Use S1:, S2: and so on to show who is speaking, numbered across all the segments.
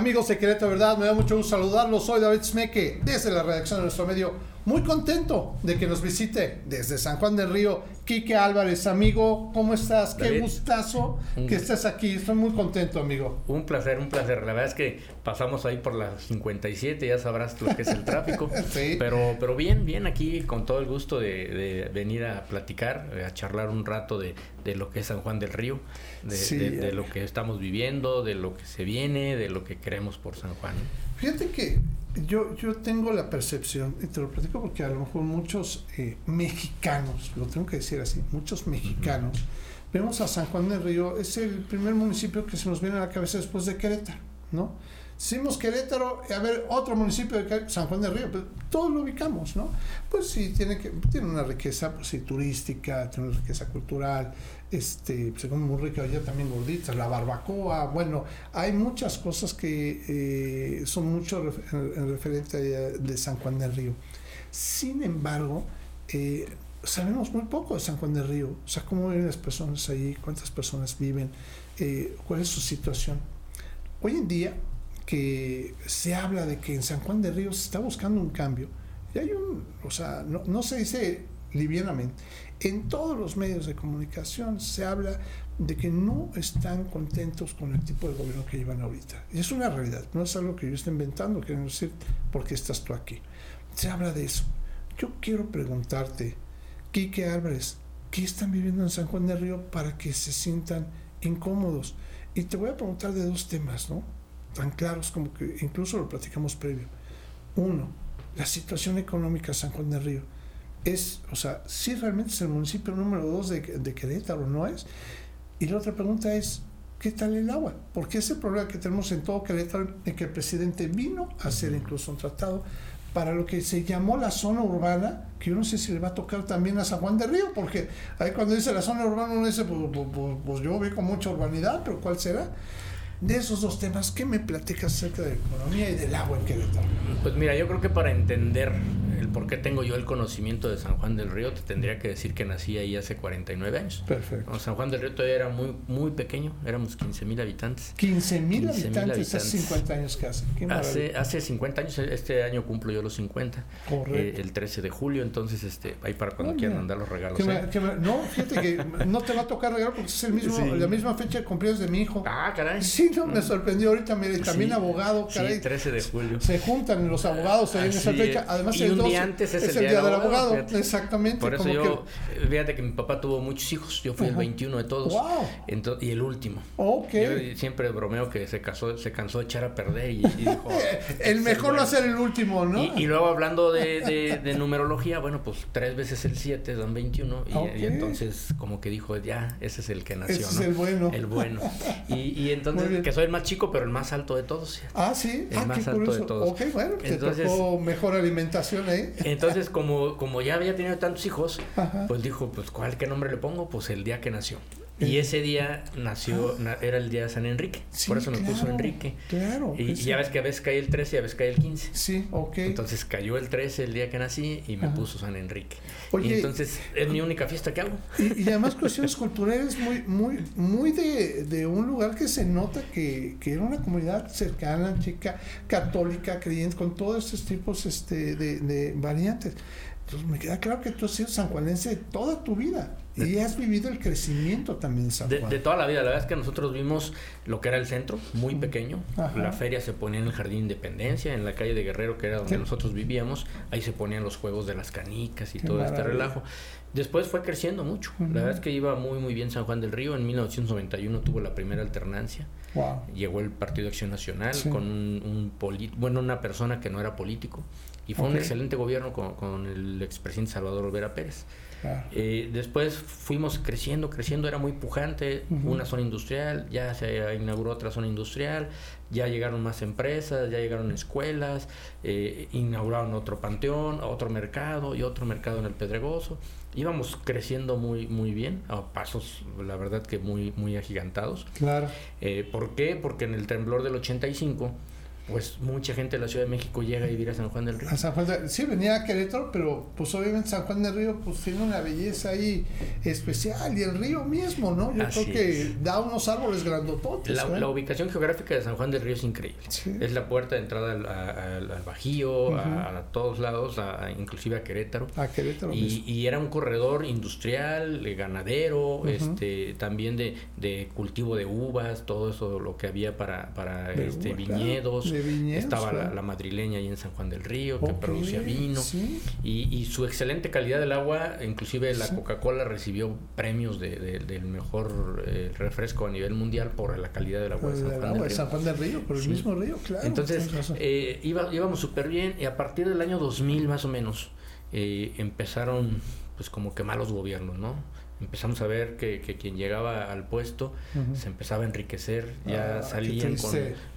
S1: Amigos de ¿verdad? Me da mucho gusto saludarlos. Soy David Smeke, desde la redacción de nuestro medio. Muy contento de que nos visite desde San Juan del Río, Quique Álvarez, amigo. ¿Cómo estás? Qué gustazo que estés aquí. Estoy muy contento, amigo.
S2: Un placer, un placer. La verdad es que pasamos ahí por las 57, ya sabrás lo que es el tráfico. sí. Pero, pero bien, bien aquí, con todo el gusto de, venir a platicar, a charlar un rato de, lo que es San Juan del Río, de, de lo que estamos viviendo, de lo que se viene, de lo que queremos por San Juan.
S1: Fíjate que yo, yo tengo la percepción, y te lo platico porque a lo mejor muchos eh, mexicanos, lo tengo que decir así, muchos mexicanos, vemos a San Juan del Río, es el primer municipio que se nos viene a la cabeza después de Querétaro, ¿no? Decimos Querétaro, a ver, otro municipio de San Juan del Río, pues, todos lo ubicamos, ¿no? Pues sí, tiene, que, tiene una riqueza pues, sí, turística, tiene una riqueza cultural, este, según muy rica, ya también gorditas, la barbacoa, bueno, hay muchas cosas que eh, son mucho en, referente de San Juan del Río. Sin embargo, eh, sabemos muy poco de San Juan del Río, o sea, cómo viven las personas ahí, cuántas personas viven, eh, cuál es su situación. Hoy en día, que se habla de que en San Juan de Río se está buscando un cambio. Y hay un, o sea, no, se dice livianamente. En todos los medios de comunicación se habla de que no están contentos con el tipo de gobierno que llevan ahorita. Y es una realidad, no es algo que yo esté inventando, quiero decir, ¿por qué estás tú aquí? Se habla de eso. Yo quiero preguntarte, Quique Álvarez, ¿qué están viviendo en San Juan de Río para que se sientan incómodos? Y te voy a preguntar de dos temas, ¿no? Tan claros como que incluso lo platicamos previo. Uno, la situación económica de San Juan del Río. Es, o sea, si realmente es el municipio número dos de, de Querétaro, ¿no es? Y la otra pregunta es, ¿qué tal el agua? Porque ese problema que tenemos en todo Querétaro, en que el presidente vino a hacer incluso un tratado para lo que se llamó la zona urbana, que yo no sé si le va a tocar también a San Juan del Río, porque ahí cuando dice la zona urbana uno dice, pues, pues, pues, pues yo veo con mucha urbanidad, pero ¿cuál será? De esos dos temas, ¿qué me platicas acerca de la economía y del agua en Querétaro?
S2: Pues mira, yo creo que para entender el por qué tengo yo el conocimiento de San Juan del Río, te tendría que decir que nací ahí hace 49 años.
S1: Perfecto.
S2: San Juan del Río todavía era muy, muy pequeño, éramos 15 mil habitantes.
S1: 15 mil habitantes, hace 50 años casi.
S2: Hace, hace 50 años, este año cumplo yo los 50. Correcto. Eh, el 13 de julio, entonces este, ahí para cuando quieran mandar los regalos.
S1: ¿eh? no, fíjate que no te va a tocar regalo porque es el mismo, la misma fecha de cumpleaños de mi hijo.
S2: Ah, caray.
S1: Sí, no, me sorprendió ahorita, mire, también abogado, caray.
S2: Sí, 13 de julio.
S1: Se juntan los abogados ahí en esa fecha. Además,
S2: el 12 antes es, el, día, del abogado.
S1: Exactamente.
S2: Por eso yo, fíjate que mi papá tuvo muchos hijos, yo fui el 21 de todos. y el último.
S1: Ok.
S2: Yo siempre bromeo que se casó, se cansó de echar a perder y, dijo...
S1: el mejor no ser el último, ¿no?
S2: Y, luego hablando de, de, numerología, bueno, pues tres veces el 7 dan 21 y, entonces como que dijo, ya, ese es el que nació,
S1: ese es el bueno.
S2: El bueno. Y, entonces, que soy el más chico, pero el más alto de todos.
S1: Ah, sí.
S2: El
S1: ah,
S2: más alto de todos.
S1: Ok, bueno, entonces, te tocó mejor alimentación ahí.
S2: Entonces, como, como ya había tenido tantos hijos, pues dijo, pues ¿cuál qué nombre le pongo? Pues el día que nació. Y ese día nació, ah. era el día de San Enrique. por eso nos puso Enrique.
S1: Claro.
S2: Y, ya ves que a veces cae el 13 y a veces cae el 15.
S1: Sí, ok.
S2: Entonces cayó el 13 el día que nací y me puso San Enrique. y entonces es mi única fiesta que hago.
S1: Y, además cuestiones culturales muy, muy, muy de, de, un lugar que se nota que, que, era una comunidad cercana, chica, católica, creyente, con todos estos tipos este, de, de variantes. Entonces me queda claro que tú has sido sanjuanense toda tu vida. Y has vivido el crecimiento también
S2: de
S1: San Juan.
S2: De, toda la vida. La verdad es que nosotros vimos lo que era el centro, muy pequeño. La feria se ponía en el Jardín Independencia, en la calle de Guerrero, que era donde nosotros vivíamos. Ahí se ponían los juegos de las canicas y todo este relajo. Después fue creciendo mucho. La verdad es que iba muy, muy bien San Juan del Río. En 1991 tuvo la primera alternancia. Llegó el Partido Acción Nacional con un, bueno, una persona que no era político. Y fue un excelente gobierno con, con el expresidente Salvador Olvera Pérez. Eh, después fuimos creciendo, creciendo, era muy pujante, una zona industrial, ya se inauguró otra zona industrial, ya llegaron más empresas, ya llegaron escuelas, eh, inauguraron otro panteón, otro mercado y otro mercado en el Pedregoso. Íbamos creciendo muy, muy bien, a pasos, la verdad que muy, muy agigantados.
S1: Claro.
S2: Eh, ¿Por qué? Porque en el temblor del 85 pues mucha gente de la Ciudad de México llega a vivir a San Juan del Río.
S1: A San Juan de, sí, venía a Querétaro, pero pues obviamente San Juan del Río pues tiene una belleza ahí especial y el río mismo, ¿no? Yo creo que da unos árboles grandototes.
S2: La, la, ubicación geográfica de San Juan del Río es increíble. Es la puerta de entrada al, al, Bajío, a, todos lados, a, inclusive a Querétaro.
S1: A Querétaro.
S2: Y, y era un corredor industrial, ganadero, este también de, de, cultivo de uvas, todo eso lo que había para, para este, viñedos estaba la, madrileña ahí en San Juan del Río, que producía vino. Y, su excelente calidad del agua, inclusive la Coca-Cola recibió premios de, del mejor eh, refresco a nivel mundial por la calidad del agua
S1: de San Juan, del Río. San Juan del Río. por el mismo río, claro.
S2: Entonces, eh, iba, íbamos súper bien y a partir del año 2000 más o menos eh, empezaron pues como que malos gobiernos, ¿no? empezamos a ver que, que quien llegaba al puesto se empezaba a enriquecer, ya ah, salían con,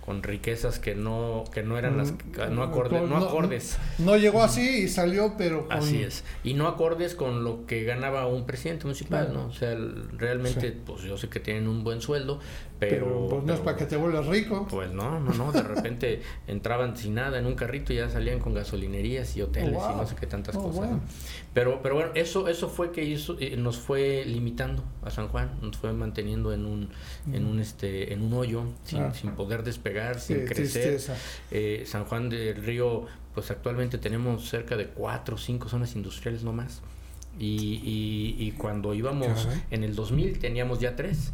S2: con, riquezas que no, que no eran las no, acorde, no, acordes.
S1: No, llegó así y salió, pero
S2: así es. Y no acordes con lo que ganaba un presidente municipal, ¿no? O sea, realmente, pues yo sé que tienen un buen sueldo, pero,
S1: pues no es para que te vuelvas rico.
S2: Pues no, no, no, de repente entraban sin nada en un carrito y ya salían con gasolinerías y hoteles y no sé qué tantas oh, cosas. Pero, pero bueno, eso, eso fue que hizo, eh, nos fue limitando a San Juan, nos fue manteniendo en un, en un este, en un hoyo, sin, ah. sin poder despegar, sin crecer. Eh, San Juan del Río, pues actualmente tenemos cerca de cuatro o cinco zonas industriales no más. Y, y, y cuando íbamos en el 2000 teníamos ya tres.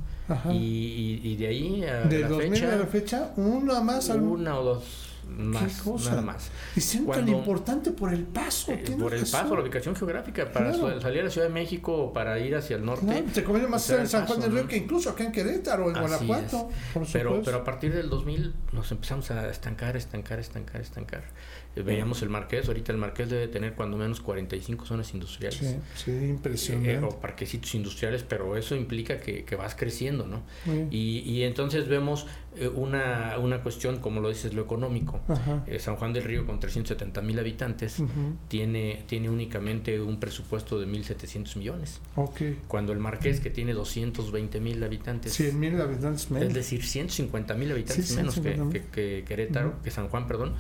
S2: Y, y, de ahí a
S1: de la fecha, a la fecha, una más.
S2: Una o dos más, nada más.
S1: Y siendo tan importante por el paso.
S2: Eh, por el paso, la ubicación geográfica, para salir a la Ciudad de México o para ir hacia el norte.
S1: se conviene más ser en San Juan del Río que incluso acá en Querétaro o en Guanajuato.
S2: pero, pero a partir del 2000 nos empezamos a estancar, estancar, estancar, estancar. Eh, veíamos el Marqués, ahorita el Marqués debe tener cuando menos 45 zonas industriales.
S1: Sí, sí impresionante. Eh,
S2: o parquecitos industriales, pero eso implica que, que vas creciendo, ¿no? Y, y, entonces vemos una, una cuestión, como lo dices, lo económico. San Juan del Río, con 370 mil habitantes, tiene, tiene únicamente un presupuesto de 1.700 millones.
S1: Okay.
S2: Cuando el Marqués, que tiene 220 mil habitantes.
S1: 100 mil habitantes menos.
S2: Es decir, 150 mil habitantes menos que, que, Querétaro, que San Juan, perdón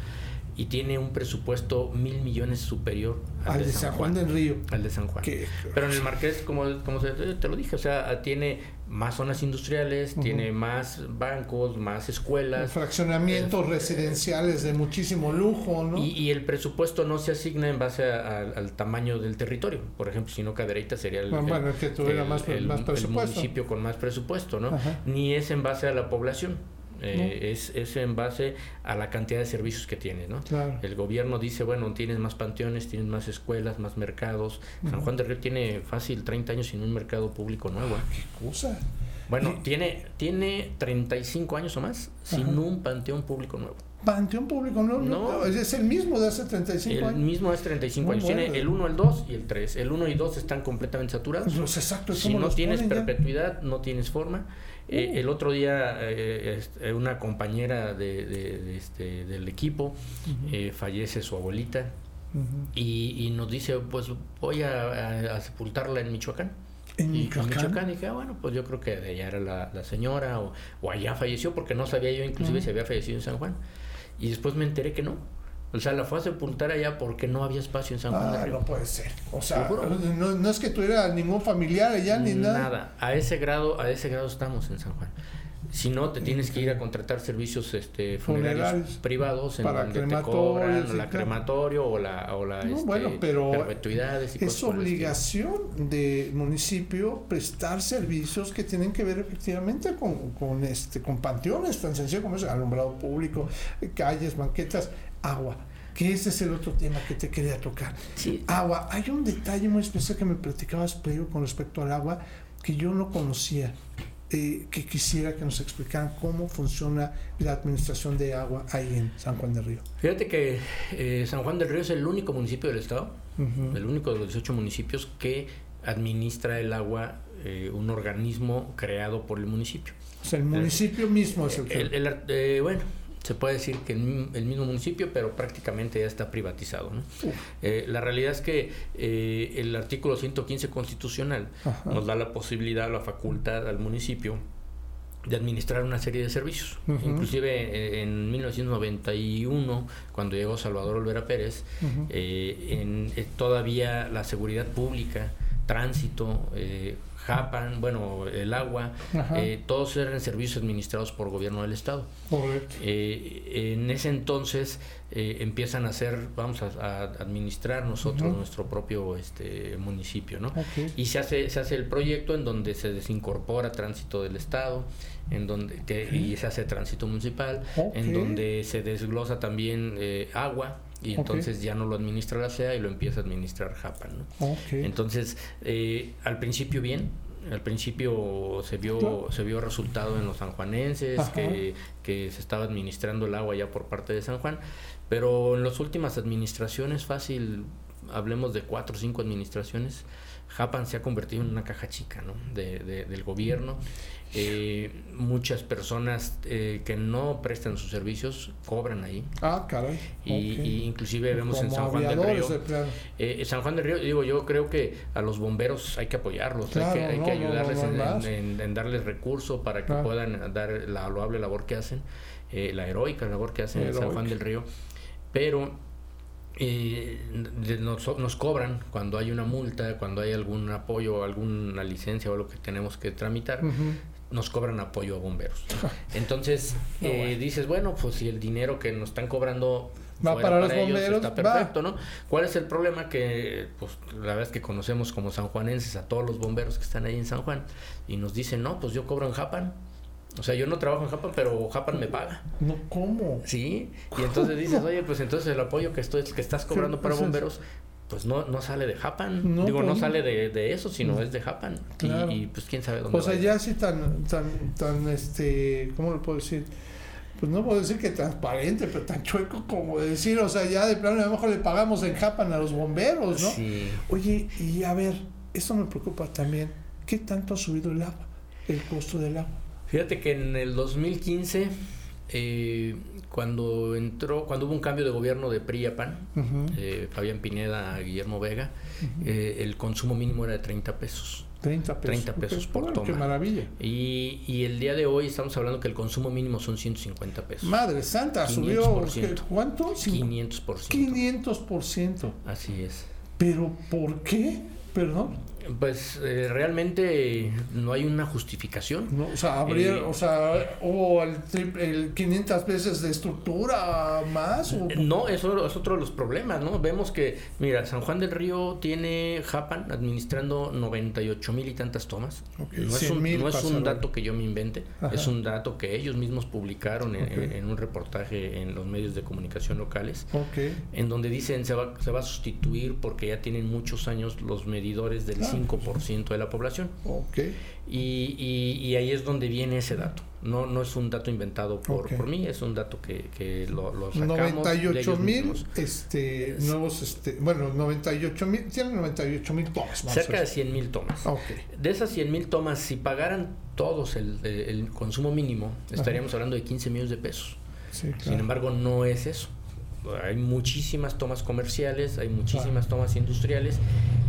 S2: y tiene un presupuesto mil millones superior
S1: al, de, San Juan, del Río.
S2: Al de San Juan. Pero en el Marqués, como, como te lo dije, o sea, tiene más zonas industriales, tiene más bancos, más escuelas.
S1: Fraccionamientos eh, residenciales de muchísimo lujo, ¿no?
S2: Y, el presupuesto no se asigna en base al tamaño del territorio. Por ejemplo, si no Cadereyta sería el,
S1: bueno, que tuviera más, más presupuesto.
S2: el municipio con más presupuesto, ¿no? Ni es en base a la población. Eh, es, es, en base a la cantidad de servicios que tienes, ¿no? El gobierno dice, bueno, tienes más panteones, tienes más escuelas, más mercados. San Juan de Río tiene fácil 30 años sin un mercado público nuevo.
S1: Ah, ¿Qué cosa?
S2: Bueno, tiene, tiene 35 años o más sin un panteón público nuevo.
S1: Panteón Público nuevo no, es el mismo de hace 35 años.
S2: El mismo hace 35 años. Tiene el 1, el 2 y el 3. El 1 y 2 están completamente saturados.
S1: Los exactos,
S2: si no tienes perpetuidad, no tienes forma. Eh, el otro día eh, este, una compañera de, este, del equipo eh, fallece su abuelita y, nos dice, pues voy a, sepultarla en Michoacán.
S1: ¿En Michoacán?
S2: Y dije, ah, bueno, pues yo creo que de allá era la, señora o, o, allá falleció porque no sabía yo inclusive si había fallecido en San Juan. Y después me enteré que no, o sea, la fue a sepultar allá porque no había espacio en San Juan
S1: ah, No puede ser. O sea, no, no, es que tuviera ningún familiar allá ni nada.
S2: Nada. A ese grado, a ese grado estamos en San Juan. Si no, te tienes que ir a contratar servicios este, funerarios, privados en donde te cobran la crematorio o la, o la este,
S1: bueno, pero
S2: perpetuidades y
S1: es obligación del municipio prestar servicios que tienen que ver efectivamente con, con, este, con panteones tan sencillo como es alumbrado público, calles, banquetas agua. Que ese es el otro tema que te quería tocar. Agua. Hay un detalle muy especial que me platicabas, Pedro, con respecto al agua, que yo no conocía. Eh, que quisiera que nos explicaran cómo funciona la administración de agua ahí en San Juan del Río.
S2: Fíjate que eh, San Juan del Río es el único municipio del estado, el único de los 18 municipios que administra el agua eh, un organismo creado por el municipio.
S1: O sea, el municipio mismo es el
S2: que... bueno, se puede decir que el mismo municipio, pero prácticamente ya está privatizado. Eh, la realidad es que eh, el artículo 115 constitucional nos da la posibilidad, la facultad al municipio de administrar una serie de servicios. Inclusive eh, en 1991, cuando llegó Salvador Olvera Pérez, eh, en, todavía la seguridad pública, tránsito, Japan, bueno, el agua, todos eran servicios administrados por gobierno del Estado. en ese entonces empiezan a hacer, vamos a, administrar nosotros nuestro propio este, municipio, ¿no? Y se hace, se hace el proyecto en donde se desincorpora tránsito del Estado, en donde que, y se hace tránsito municipal, en donde se desglosa también eh, agua y entonces ya no lo administra la CEA y lo empieza a administrar Japan. ¿no? Entonces, eh, al principio bien, al principio se vio se vio resultado en los sanjuanenses que, que, se estaba administrando el agua ya por parte de San Juan, pero en las últimas administraciones, fácil, hablemos de cuatro o cinco administraciones, Japan se ha convertido en una caja chica ¿no? de, del gobierno eh, muchas personas eh, que no prestan sus servicios cobran ahí.
S1: Ah, caray.
S2: Y, inclusive vemos en San Juan del Río. Eh, San Juan del Río, digo, yo creo que a los bomberos hay que apoyarlos, hay que, hay que ayudarles en, darles recursos para que puedan dar la loable labor que hacen, eh, la heroica labor que hacen en San Juan del Río. Pero nos, nos, cobran cuando hay una multa, cuando hay algún apoyo, alguna licencia o lo que tenemos que tramitar, nos cobran apoyo a bomberos. Entonces eh, dices, bueno, pues si el dinero que nos están cobrando
S1: va para, los bomberos,
S2: está perfecto, ¿no? ¿Cuál es el problema? Que, pues, la verdad es que conocemos como sanjuanenses a todos los bomberos que están ahí en San Juan y nos dicen, no, pues yo cobro en Japan. O sea, yo no trabajo en Japan, pero Japan me paga.
S1: No, ¿cómo?
S2: Sí, y entonces dices, oye, pues entonces el apoyo que estoy, que estás cobrando para bomberos, pues no, no sale de Japan. No, Digo, no pues, sale de, de, eso, sino es de Japan. Y, pues quién sabe dónde.
S1: O sea, ya así tan, tan, tan, este, ¿cómo lo puedo decir? Pues no puedo decir que transparente, pero tan chueco como decir, o sea, ya de plano a lo mejor le pagamos en Japan a los bomberos, ¿no? Sí. Oye, y a ver, eso me preocupa también. ¿Qué tanto ha subido el agua? El costo del agua.
S2: Fíjate que en el 2015 eh, cuando entró, cuando hubo un cambio de gobierno de PRI a PAN, eh, Fabián Pineda a Guillermo Vega, eh, el consumo mínimo era de 30 pesos.
S1: 30 pesos.
S2: 30 pesos por toma.
S1: Qué maravilla.
S2: Y, y, el día de hoy estamos hablando que el consumo mínimo son 150 pesos.
S1: Madre santa, subió ¿cuánto?
S2: 500%.
S1: 500%.
S2: Así es.
S1: ¿Pero por qué? Perdón.
S2: Pues eh, realmente no hay una justificación.
S1: No, o sea, habría, eh, o sea, o el, el, 500 veces de estructura más. O...
S2: No, eso es otro de los problemas, ¿no? Vemos que, mira, San Juan del Río tiene Japan administrando 98 mil y tantas tomas. No es un, no es un dato que yo me invente, es un dato que ellos mismos publicaron en, un reportaje en los medios de comunicación locales, en donde dicen se va, se va a sustituir porque ya tienen muchos años los medidores del 5% de la población.
S1: Okay.
S2: Y, y, ahí es donde viene ese dato. No, no es un dato inventado por, por mí, es un dato que, que lo, lo sacamos
S1: 98 mil este, nuevos, este, bueno, 98 mil, tienen 98 mil tomas.
S2: Cerca de 100 mil tomas. De esas 100 mil tomas, si pagaran todos el, el, consumo mínimo, estaríamos hablando de 15 millones de pesos. Sin embargo, no es eso hay muchísimas tomas comerciales, hay muchísimas tomas industriales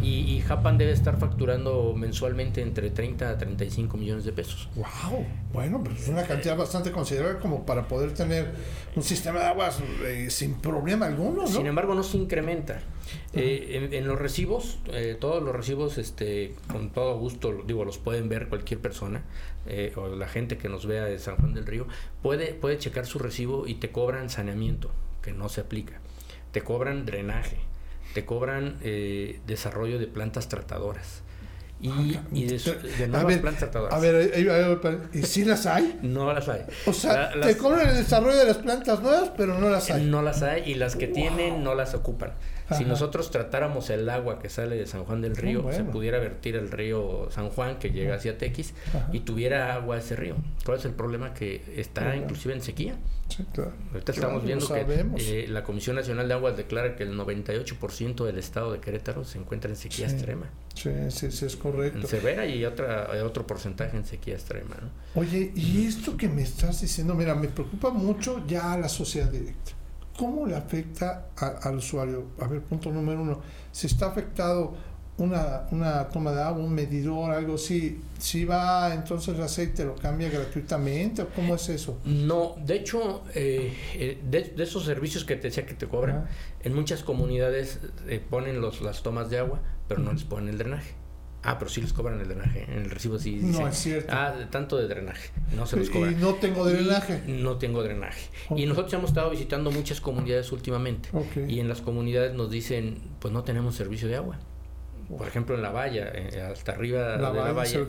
S2: y, Japan debe estar facturando mensualmente entre 30 a 35 millones de pesos.
S1: ¡Wow! Bueno, pero es una cantidad bastante considerable como para poder tener un sistema de aguas eh, sin problema alguno, ¿no?
S2: Sin embargo, no se incrementa. Eh, en, los recibos, eh, todos los recibos, este, con todo gusto, digo, los pueden ver cualquier persona o la gente que nos vea de San Juan del Río, puede, puede checar su recibo y te cobran saneamiento que no se aplica. Te cobran drenaje, te cobran eh, desarrollo de plantas tratadoras. Y, ah, y de, de, nuevas plantas tratadoras.
S1: A ver, ¿y sí las hay?
S2: No las hay.
S1: O sea, te cobran el desarrollo de las plantas nuevas, pero no las hay.
S2: No las hay y las que tienen no las ocupan. Si nosotros tratáramos el agua que sale de San Juan del Río, se pudiera vertir el río San Juan que llega hacia Tequis y tuviera agua ese río. ¿Cuál es el problema? Que está inclusive en sequía.
S1: Sí, claro.
S2: Ahorita estamos viendo que eh, la Comisión Nacional de Aguas declara que el 98% del estado de Querétaro se encuentra en sequía extrema.
S1: Sí, sí, sí, es correcto. En
S2: severa y otra, otro porcentaje en sequía extrema. ¿no?
S1: Oye, y esto que me estás diciendo, mira, me preocupa mucho ya la sociedad directa. ¿Cómo le afecta al usuario? A ver, punto número uno. Si está afectado una, una toma de agua, un medidor, algo así, si va entonces el aceite lo cambia gratuitamente o cómo es eso?
S2: No, de hecho, eh, eh, de, esos servicios que te decía que te cobran, en muchas comunidades eh, ponen los, las tomas de agua, pero no les ponen el drenaje. Ah, pero sí les cobran el drenaje. En el recibo sí
S1: No, es cierto.
S2: Ah, tanto de drenaje. No se los cobran.
S1: Y no tengo drenaje.
S2: no tengo drenaje. Y nosotros hemos estado visitando muchas comunidades últimamente. Y en las comunidades nos dicen, pues no tenemos servicio de agua. Por ejemplo, en la valla, eh, hasta arriba de la valla,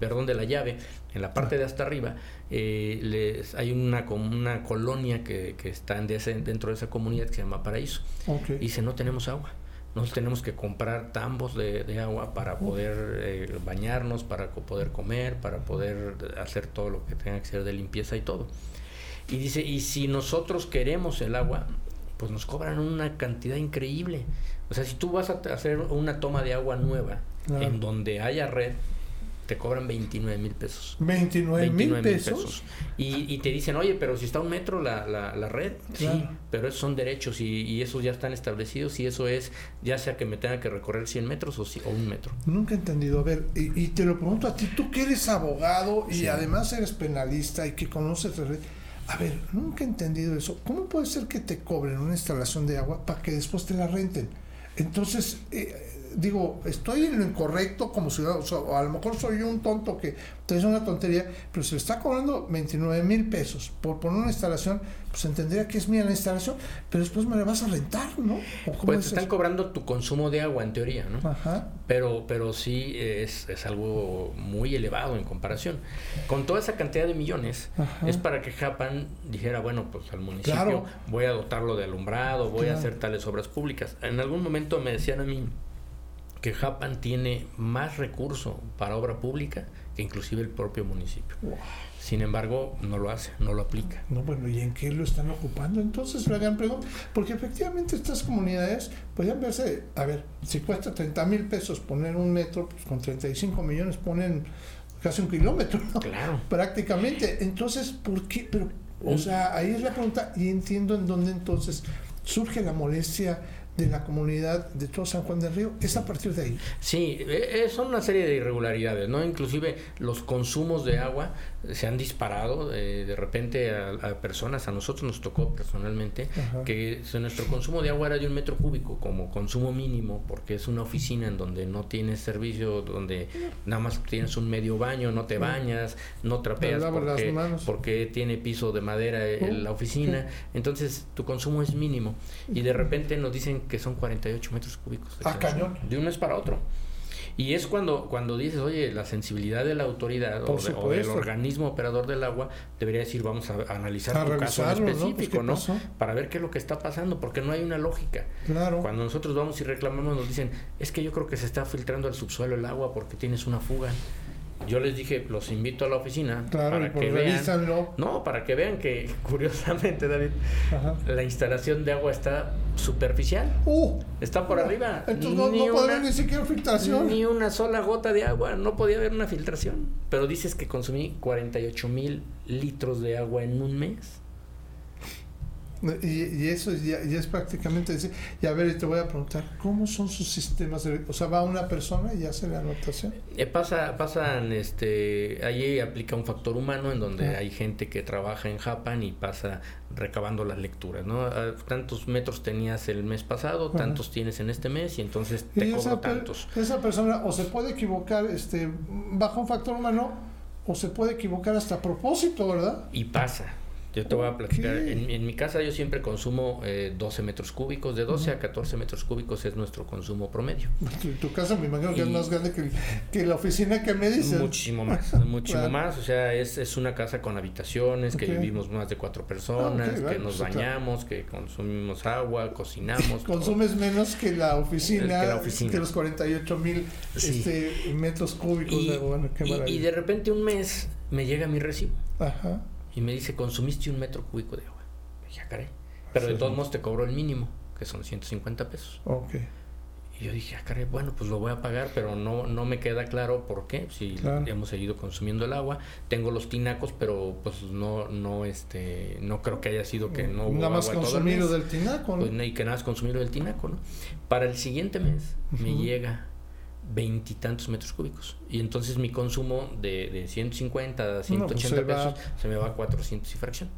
S2: perdón, de la llave, en la parte de hasta arriba, eh, les, hay una, una colonia que, que está en dentro de esa comunidad que se llama Paraíso. Y dice, no tenemos agua. Nosotros tenemos que comprar tambos de, agua para poder eh, bañarnos, para poder comer, para poder hacer todo lo que tenga que ser de limpieza y todo. Y dice, y si nosotros queremos el agua, pues nos cobran una cantidad increíble. O sea, si tú vas a hacer una toma de agua nueva en donde haya red, te cobran 29 mil pesos.
S1: 29 mil pesos.
S2: Y, te dicen, oye, pero si está un metro la, la, red, sí, pero esos son derechos y, esos ya están establecidos y eso es, ya sea que me tenga que recorrer 100 metros o, o un metro.
S1: Nunca he entendido. A ver, y, te lo pregunto a ti, tú que eres abogado y además eres penalista y que conoces la red. A ver, nunca he entendido eso. ¿Cómo puede ser que te cobren una instalación de agua para que después te la renten? Entonces, eh, digo, estoy en lo incorrecto como ciudadano, o, a lo mejor soy yo un tonto que te dice una tontería, pero si le está cobrando 29 mil pesos por poner una instalación, pues entendería que es mía la instalación, pero después me la vas a rentar, ¿no?
S2: pues te están cobrando tu consumo de agua en teoría, ¿no? Ajá. Pero, pero sí es, es algo muy elevado en comparación. Con toda esa cantidad de millones, es para que Japan dijera, bueno, pues al municipio voy a dotarlo de alumbrado, voy a hacer tales obras públicas. En algún momento me decían a mí, que Japan tiene más recurso para obra pública que inclusive el propio municipio. Sin embargo, no lo hace, no lo aplica.
S1: No, bueno, ¿y en qué lo están ocupando? Entonces, la gran pregunta, porque efectivamente estas comunidades podrían verse, a ver, si cuesta 30 mil pesos poner un metro, pues con 35 millones ponen casi un kilómetro,
S2: claro.
S1: prácticamente. Entonces, ¿por qué? Pero, o sea, ahí es la pregunta y entiendo en dónde entonces surge la molestia de la comunidad de todo San Juan del Río es a partir de ahí.
S2: Sí, eh, eh, son una serie de irregularidades, ¿no? Inclusive los consumos de agua se han disparado eh, de repente a, personas, a nosotros nos tocó personalmente, que nuestro consumo de agua era de un metro cúbico como consumo mínimo, porque es una oficina en donde no tienes servicio, donde nada más tienes un medio baño, no te bañas, no trapeas porque, porque tiene piso de madera la oficina, entonces tu consumo es mínimo y de repente nos dicen que son 48 metros cúbicos.
S1: De, ah, cañón.
S2: de un mes para otro. Y es cuando, cuando dices, oye, la sensibilidad de la autoridad o, del organismo operador del agua debería decir, vamos a, analizar tu caso en pues, específico, ¿no? Para ver qué es lo que está pasando, porque no hay una lógica.
S1: Claro.
S2: Cuando nosotros vamos y reclamamos, nos dicen, es que yo creo que se está filtrando al subsuelo el agua porque tienes una fuga yo les dije, los invito a la oficina para que vean. No, para que vean que, curiosamente, David, la instalación de agua está superficial.
S1: Uh,
S2: está por arriba.
S1: Entonces no, no puede haber ni siquiera filtración.
S2: Ni una sola gota de agua. No podía haber una filtración. Pero dices que consumí 48 mil litros de agua en un mes.
S1: Y, eso ya, es prácticamente decir, y a ver, te voy a preguntar, ¿cómo son sus sistemas? De, o sea, va una persona y hace la anotación.
S2: Eh, pasa, pasan, este, ahí aplica un factor humano en donde ah. hay gente que trabaja en Japan y pasa recabando las lecturas, ¿no? Ah, tantos metros tenías el mes pasado, tantos tienes en este mes y entonces te cobro tantos.
S1: Esa persona o se puede equivocar, este, bajo un factor humano o se puede equivocar hasta a propósito, ¿verdad?
S2: Y pasa. Yo te voy a platicar. En, mi casa yo siempre consumo 12 eh, metros cúbicos. De 12 a 14 metros cúbicos es nuestro consumo promedio.
S1: Tu, casa me imagino que es más grande que, la oficina que me dices.
S2: Muchísimo más, muchísimo más. O sea, es, es, una casa con habitaciones, que vivimos más de cuatro personas, ah, que nos pues, bañamos, que consumimos agua, cocinamos.
S1: Consumes menos que la oficina, que, la oficina. que los 48 mil este, metros cúbicos.
S2: Y,
S1: de,
S2: bueno, y, y de repente un mes me llega mi recibo. Ajá y me dice, consumiste un metro cúbico de agua. dije, ah, caray. Pero de todos modos te cobró el mínimo, que son 150 pesos.
S1: Ok.
S2: Y yo dije, ah, caray, bueno, pues lo voy a pagar, pero no, no me queda claro por qué. Si hemos seguido consumiendo el agua, tengo los tinacos, pero pues no, no, este, no creo que haya sido que no
S1: hubo Nada más consumido del tinaco,
S2: ¿no? Pues, y que nada más consumido del tinaco, ¿no? Para el siguiente mes me llega veintitantos metros cúbicos. Y entonces mi consumo de, de 150 a 180 pues pesos se me va a 400 y fracción.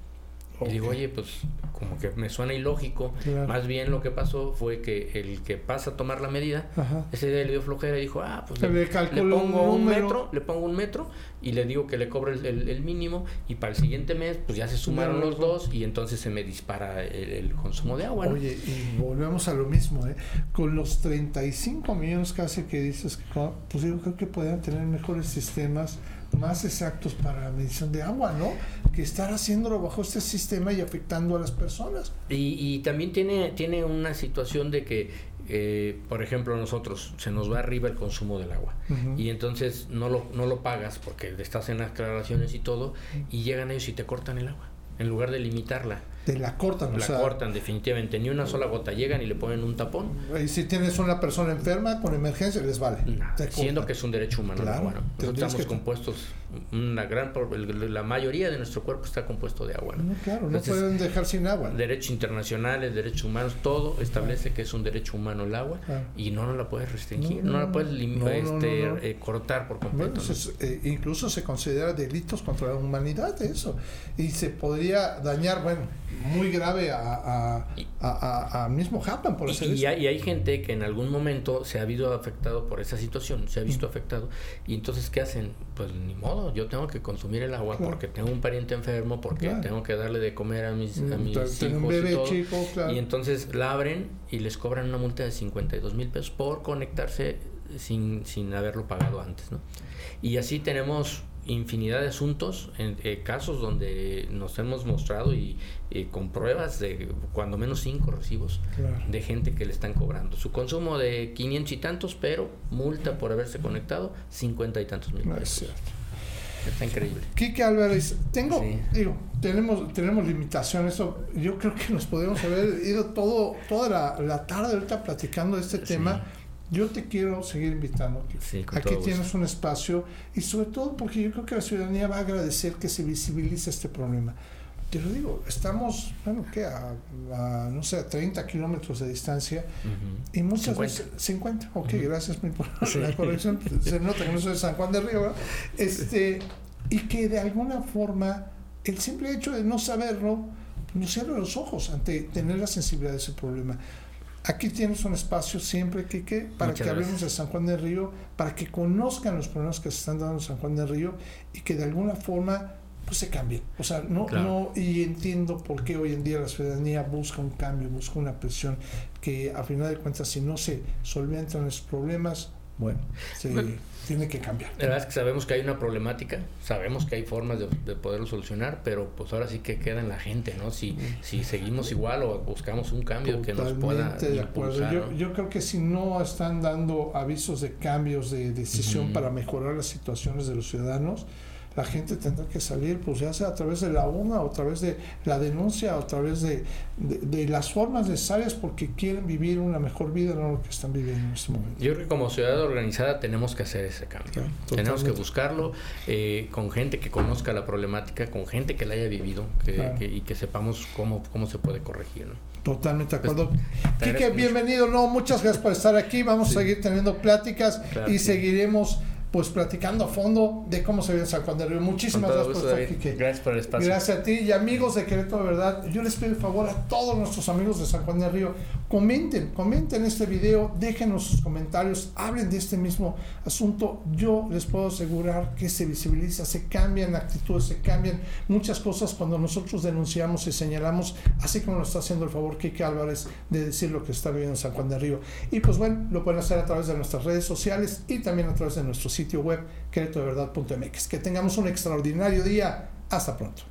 S2: Y digo, oye, pues como que me suena ilógico. Más bien lo que pasó fue que el que pasa a tomar la medida, ese día le dio flojera y dijo, ah, pues le, pongo un, metro, le pongo un metro y le digo que le cobre el, mínimo y para el siguiente mes pues ya se sumaron los dos y entonces se me dispara el, consumo de agua.
S1: Oye, y volvemos a lo mismo, ¿eh? Con los 35 millones casi que dices, pues yo creo que podrían tener mejores sistemas más exactos para la medición de agua, ¿no? Que estar haciéndolo bajo este sistema y afectando a las personas.
S2: Y, también tiene, tiene una situación de que, eh, por ejemplo, nosotros se nos va arriba el consumo del agua y entonces no lo, no lo pagas porque estás en las aclaraciones y todo y llegan ellos y te cortan el agua en lugar de limitarla.
S1: Te la cortan,
S2: La cortan, definitivamente. Ni una sola gota. Llegan y le ponen un tapón.
S1: Y si tienes una persona enferma con emergencia, les vale.
S2: siendo que es un derecho humano. Claro, Nosotros estamos compuestos, una gran la mayoría de nuestro cuerpo está compuesto de agua.
S1: No, claro, no pueden dejar sin agua.
S2: Derechos internacionales, derechos humanos, todo establece que es un derecho humano el agua y no nos la puedes restringir, no, la puedes este, eh, cortar por completo.
S1: Eh, incluso se considera delitos contra la humanidad eso. Y se podría dañar, bueno, muy grave a, a, a, mismo Japan por
S2: y, y, hay, gente que en algún momento se ha visto afectado por esa situación, se ha visto afectado y entonces ¿qué hacen? Pues ni modo, yo tengo que consumir el agua porque tengo un pariente enfermo, porque tengo que darle de comer a mis, a mm, mis hijos y, todo. Chico, y entonces la abren y les cobran una multa de 52 mil pesos por conectarse sin, sin haberlo pagado antes, ¿no? Y así tenemos infinidad de asuntos, en, eh, casos donde nos hemos mostrado y con pruebas de cuando menos cinco recibos de gente que le están cobrando. Su consumo de 500 y tantos, pero multa por haberse conectado 50 y tantos mil pesos. Está increíble.
S1: Kike Álvarez, tengo, digo, tenemos, tenemos limitaciones. Yo creo que nos podemos haber ido todo, toda la, la tarde ahorita platicando de este tema yo te quiero seguir invitando. Aquí tienes un espacio y sobre todo porque yo creo que la ciudadanía va a agradecer que se visibilice este problema. Te lo digo, estamos, bueno, ¿qué? A, no sé, a 30 kilómetros de distancia y muchas 50. veces... 50, ok, gracias por la corrección. Se nota que no soy de San Juan de Río, Este, y que de alguna forma el simple hecho de no saberlo nos cierra los ojos ante tener la sensibilidad de ese problema. Aquí tienes un espacio siempre, Kike, para que hablemos de San Juan del Río, para que conozcan los problemas que se están dando en San Juan del Río y que de alguna forma pues se cambien. O sea, no, no, y entiendo por qué hoy en día la ciudadanía busca un cambio, busca una presión, que a final de cuentas si no se solventan los problemas, bueno, se tiene que cambiar.
S2: La verdad es que sabemos que hay una problemática, sabemos que hay formas de, poderlo solucionar, pero pues ahora sí que queda en la gente, ¿no? Si, si seguimos igual o buscamos un cambio que nos pueda de acuerdo.
S1: Yo, yo, creo que si no están dando avisos de cambios de decisión para mejorar las situaciones de los ciudadanos, la gente tendrá que salir, pues ya sea a través de la UNA, o a través de la denuncia, o a través de, de, las formas necesarias porque quieren vivir una mejor vida, no lo que están viviendo en este momento.
S2: Yo creo que como ciudad organizada tenemos que hacer ese cambio. tenemos que buscarlo eh, con gente que conozca la problemática, con gente que la haya vivido y que sepamos cómo, cómo se puede corregir.
S1: Totalmente de acuerdo. Quique, bienvenido. No, muchas gracias por estar aquí. Vamos a seguir teniendo pláticas y seguiremos pues platicando a fondo de cómo se ve en San Juan del Río. Muchísimas gracias por estar aquí.
S2: Gracias por el espacio.
S1: Gracias a ti y amigos de Querétaro, de verdad. Yo les pido el favor a todos nuestros amigos de San Juan del Río, comenten, comenten este video, déjenos sus comentarios, hablen de este mismo asunto. Yo les puedo asegurar que se visibiliza, se cambian actitudes, se cambian muchas cosas cuando nosotros denunciamos y señalamos, así como lo está haciendo el favor Kike Álvarez de decir lo que está viviendo en San Juan del Río. Y pues bueno, lo pueden hacer a través de nuestras redes sociales y también a través de nuestro sitio sitio web queretodeverdad.mx. Que tengamos un extraordinario día. Hasta pronto.